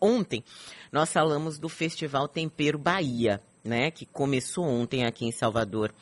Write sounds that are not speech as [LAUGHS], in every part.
ontem nós falamos do Festival Tempero Bahia, né, que começou ontem aqui em Salvador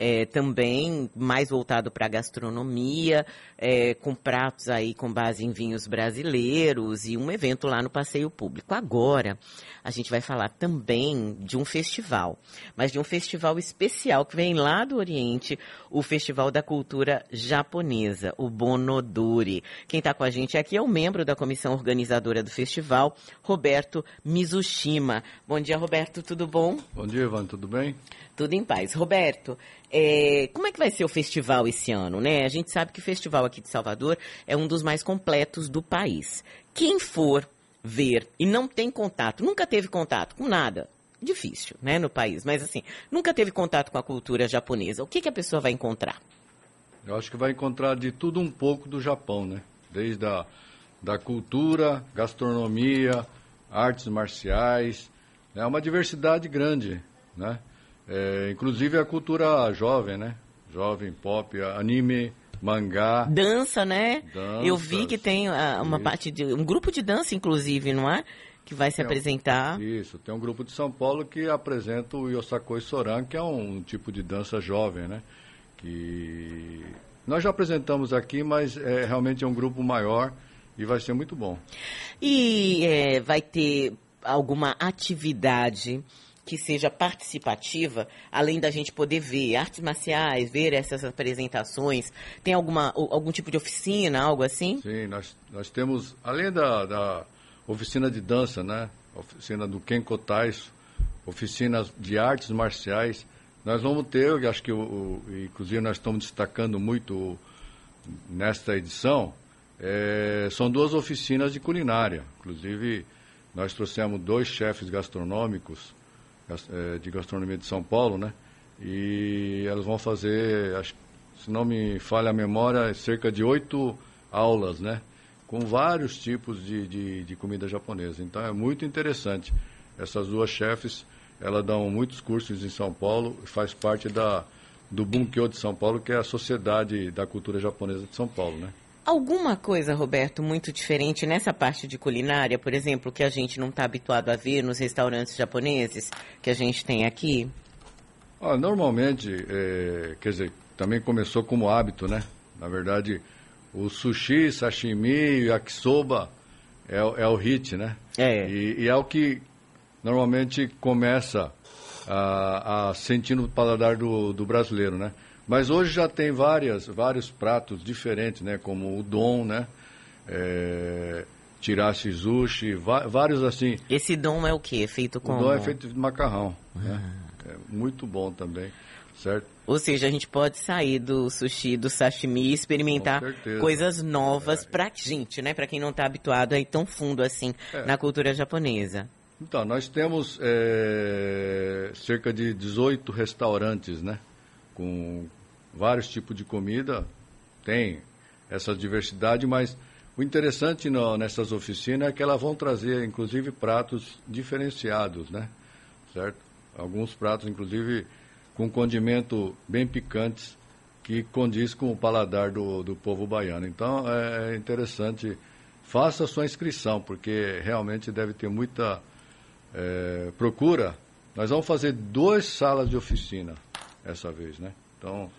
é, também mais voltado para a gastronomia, é, com pratos aí com base em vinhos brasileiros e um evento lá no Passeio Público. Agora, a gente vai falar também de um festival, mas de um festival especial que vem lá do Oriente, o Festival da Cultura Japonesa, o Bonodori. Quem está com a gente aqui é o membro da comissão organizadora do festival, Roberto Mizushima. Bom dia, Roberto, tudo bom? Bom dia, Ivan, tudo bem? Tudo em paz. Roberto, é, como é que vai ser o festival esse ano, né? A gente sabe que o festival aqui de Salvador é um dos mais completos do país. Quem for ver e não tem contato, nunca teve contato com nada, difícil, né, no país, mas assim, nunca teve contato com a cultura japonesa, o que, que a pessoa vai encontrar? Eu acho que vai encontrar de tudo um pouco do Japão, né? Desde a da cultura, gastronomia, artes marciais, é uma diversidade grande, né? É, inclusive a cultura jovem, né? Jovem, pop, anime, mangá. Dança, né? Danças, Eu vi que tem uh, uma isso. parte de. um grupo de dança, inclusive, não é? Que vai se tem apresentar. Um, isso, tem um grupo de São Paulo que apresenta o Yosakoi Soran, que é um tipo de dança jovem, né? Que nós já apresentamos aqui, mas é, realmente é um grupo maior e vai ser muito bom. E é, vai ter alguma atividade que seja participativa, além da gente poder ver artes marciais, ver essas apresentações? Tem alguma, algum tipo de oficina, algo assim? Sim, nós, nós temos, além da, da oficina de dança, né? Oficina do Kenko oficinas de artes marciais, nós vamos ter, acho que, o, inclusive nós estamos destacando muito nesta edição, é, são duas oficinas de culinária. Inclusive, nós trouxemos dois chefes gastronômicos de gastronomia de São Paulo, né? E elas vão fazer, se não me falha a memória, cerca de oito aulas, né? Com vários tipos de, de, de comida japonesa. Então é muito interessante. Essas duas chefes, elas dão muitos cursos em São Paulo e faz parte da, do Bunkyo de São Paulo, que é a Sociedade da Cultura Japonesa de São Paulo, né? Alguma coisa, Roberto, muito diferente nessa parte de culinária, por exemplo, que a gente não está habituado a ver nos restaurantes japoneses que a gente tem aqui? Ah, normalmente, é, quer dizer, também começou como hábito, né? Na verdade, o sushi, sashimi, yakisoba é, é o hit, né? É. E, e, é o que normalmente começa a, a sentir no paladar do, do brasileiro, né? Mas hoje já tem várias, vários pratos diferentes, né? Como o dom, né? É, tirashi sushi, vários assim. Esse dom é o que? Feito com... O dom é feito de macarrão, ah. né? É muito bom também, certo? Ou seja, a gente pode sair do sushi, do sashimi e experimentar coisas novas é. pra gente, né? Pra quem não está habituado a ir tão fundo assim é. na cultura japonesa. Então, nós temos é, cerca de 18 restaurantes, né? Com, vários tipos de comida, tem essa diversidade, mas o interessante no, nessas oficinas é que elas vão trazer, inclusive, pratos diferenciados, né? Certo? Alguns pratos, inclusive, com condimento bem picantes, que condiz com o paladar do, do povo baiano. Então, é, é interessante. Faça sua inscrição, porque realmente deve ter muita é, procura. Nós vamos fazer duas salas de oficina essa vez, né? Então,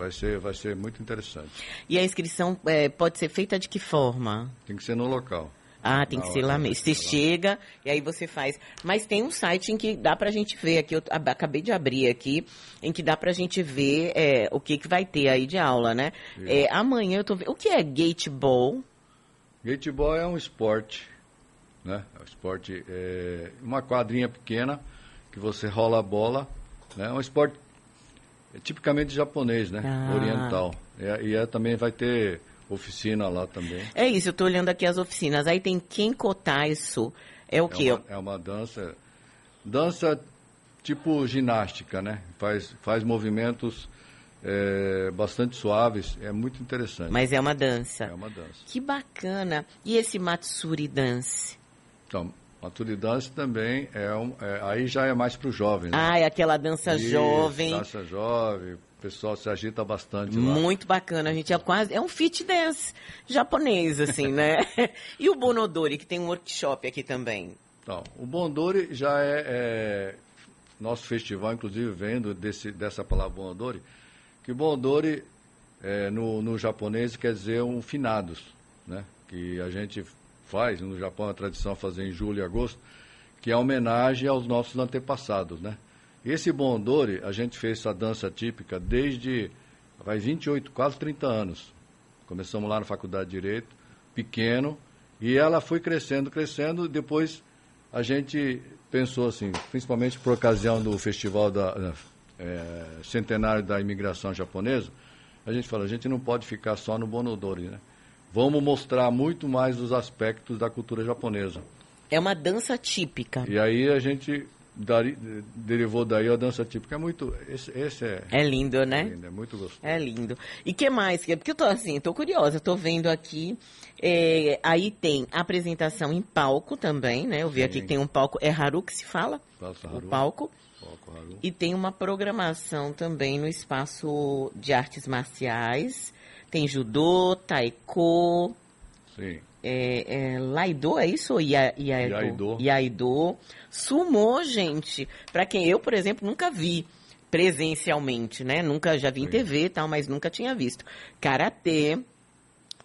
Vai ser, vai ser muito interessante. E a inscrição é, pode ser feita de que forma? Tem que ser no local. Ah, tem que ser lá mesmo. Você chega e aí você faz. Mas tem um site em que dá pra gente ver aqui, eu acabei de abrir aqui, em que dá pra gente ver é, o que, que vai ter aí de aula, né? É, amanhã eu tô vendo. O que é gateball? Gateball é um esporte, né? É um esporte, é uma quadrinha pequena que você rola a bola, né? É um esporte é tipicamente japonês, né? Ah. Oriental. É, e é, também vai ter oficina lá também. É isso, eu estou olhando aqui as oficinas. Aí tem Kenkotaiso. É o é quê? Uma, é uma dança. Dança tipo ginástica, né? Faz, faz movimentos é, bastante suaves. É muito interessante. Mas é uma dança. É uma dança. Que bacana. E esse Matsuri Dance? Então, Maturi Dance também é, um, é aí já é mais para o jovem. Né? Ah, é aquela dança Isso, jovem. Dança jovem, o pessoal se agita bastante lá. Muito bacana, a gente é quase, é um fit dance japonês, assim, né? [LAUGHS] e o Bonodori, que tem um workshop aqui também. Então, o Bondori já é, é nosso festival, inclusive, vendo desse, dessa palavra Bonodori, que Bondori é, no, no japonês quer dizer um finados, né? Que a gente faz, no Japão a tradição fazer em julho e agosto, que é homenagem aos nossos antepassados, né? Esse Bondori, a gente fez essa dança típica desde, vai 28, quase 30 anos. Começamos lá na Faculdade de Direito, pequeno, e ela foi crescendo, crescendo, depois a gente pensou assim, principalmente por ocasião do festival da é, centenário da imigração japonesa, a gente falou, a gente não pode ficar só no Bonodori, né? Vamos mostrar muito mais os aspectos da cultura japonesa. É uma dança típica. E aí a gente dari, derivou daí a dança típica. É muito. Esse, esse é. É lindo, né? É, lindo, é muito gostoso. É lindo. E que mais? Porque eu tô assim, tô curiosa, tô vendo aqui. É, aí tem apresentação em palco também, né? Eu vi Sim. aqui que tem um palco. É Haru que se fala? Haru. O palco. palco Haru. E tem uma programação também no espaço de artes marciais tem judô, taiko. Sim. É, é, Laido, é isso? Ou Iaido? Iaido. Sumô, gente. Para quem eu, por exemplo, nunca vi presencialmente, né? Nunca já vi em TV e tal, mas nunca tinha visto. Karatê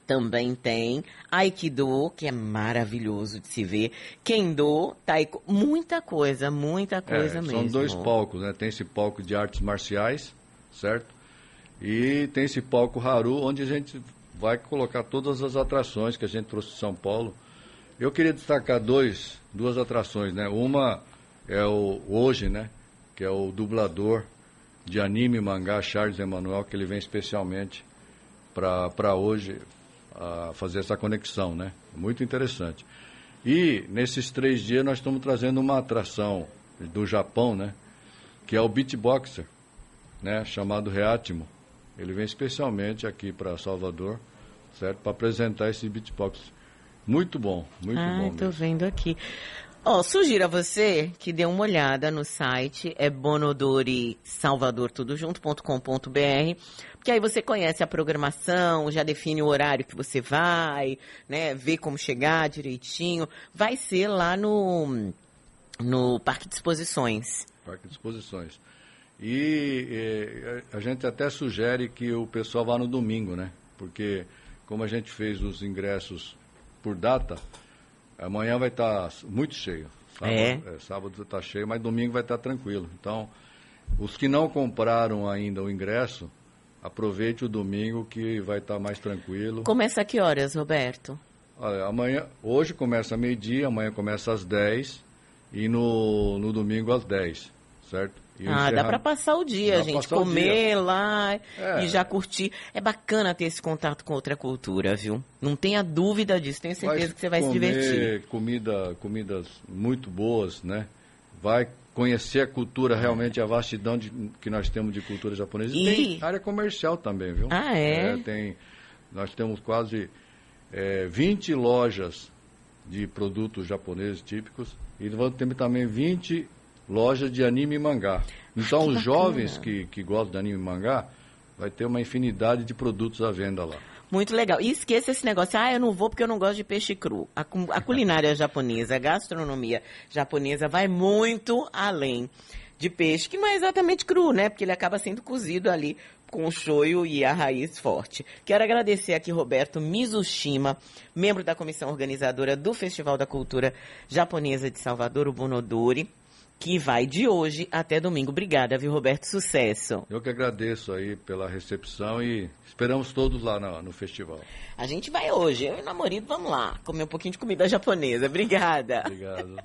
também tem. Aikido, que é maravilhoso de se ver. Kendo, Taiko, muita coisa, muita coisa é, mesmo. São dois palcos, né? Tem esse palco de artes marciais, certo? E tem esse palco Haru, onde a gente vai colocar todas as atrações que a gente trouxe de São Paulo. Eu queria destacar dois, duas atrações, né? Uma é o hoje, né? Que é o dublador de anime e mangá Charles Emanuel, que ele vem especialmente para hoje a fazer essa conexão, né? Muito interessante. E nesses três dias nós estamos trazendo uma atração do Japão, né? Que é o beatboxer, né? Chamado Reatimo. Ele vem especialmente aqui para Salvador, certo? Para apresentar esse beatbox. Muito bom, muito ah, bom. Estou vendo aqui. Ó, oh, sugiro a você que dê uma olhada no site, é bonodori salvador tudo junto.com.br, porque aí você conhece a programação, já define o horário que você vai, né, vê como chegar direitinho. Vai ser lá no no Parque de Exposições. Parque de Exposições. E a gente até sugere que o pessoal vá no domingo, né? Porque como a gente fez os ingressos por data, amanhã vai estar tá muito cheio. Sábado, é. É, sábado está cheio, mas domingo vai estar tá tranquilo. Então, os que não compraram ainda o ingresso, aproveite o domingo que vai estar tá mais tranquilo. Começa a que horas, Roberto? Olha, amanhã, hoje começa meio-dia, amanhã começa às 10 e no, no domingo às 10, certo? Ah, dá para passar o dia, gente. Comer dia. lá é. e já curtir. É bacana ter esse contato com outra cultura, viu? Não tenha dúvida disso. Tenho certeza vai que você vai se divertir. Comida, comidas muito boas, né? Vai conhecer a cultura, realmente a vastidão de, que nós temos de cultura japonesa. E, tem área comercial também, viu? Ah, é? é tem, nós temos quase é, 20 lojas de produtos japoneses típicos e vamos ter também 20 loja de anime e mangá. Então, os jovens que, que gostam de anime e mangá, vai ter uma infinidade de produtos à venda lá. Muito legal. E esqueça esse negócio, ah, eu não vou porque eu não gosto de peixe cru. A, a culinária [LAUGHS] japonesa, a gastronomia japonesa vai muito além de peixe, que não é exatamente cru, né? Porque ele acaba sendo cozido ali com o shoyu e a raiz forte. Quero agradecer aqui Roberto Mizushima, membro da comissão organizadora do Festival da Cultura Japonesa de Salvador, o Bonodori que vai de hoje até domingo. Obrigada, viu, Roberto? Sucesso. Eu que agradeço aí pela recepção e esperamos todos lá no, no festival. A gente vai hoje, eu e o namorado vamos lá, comer um pouquinho de comida japonesa. Obrigada. Obrigado.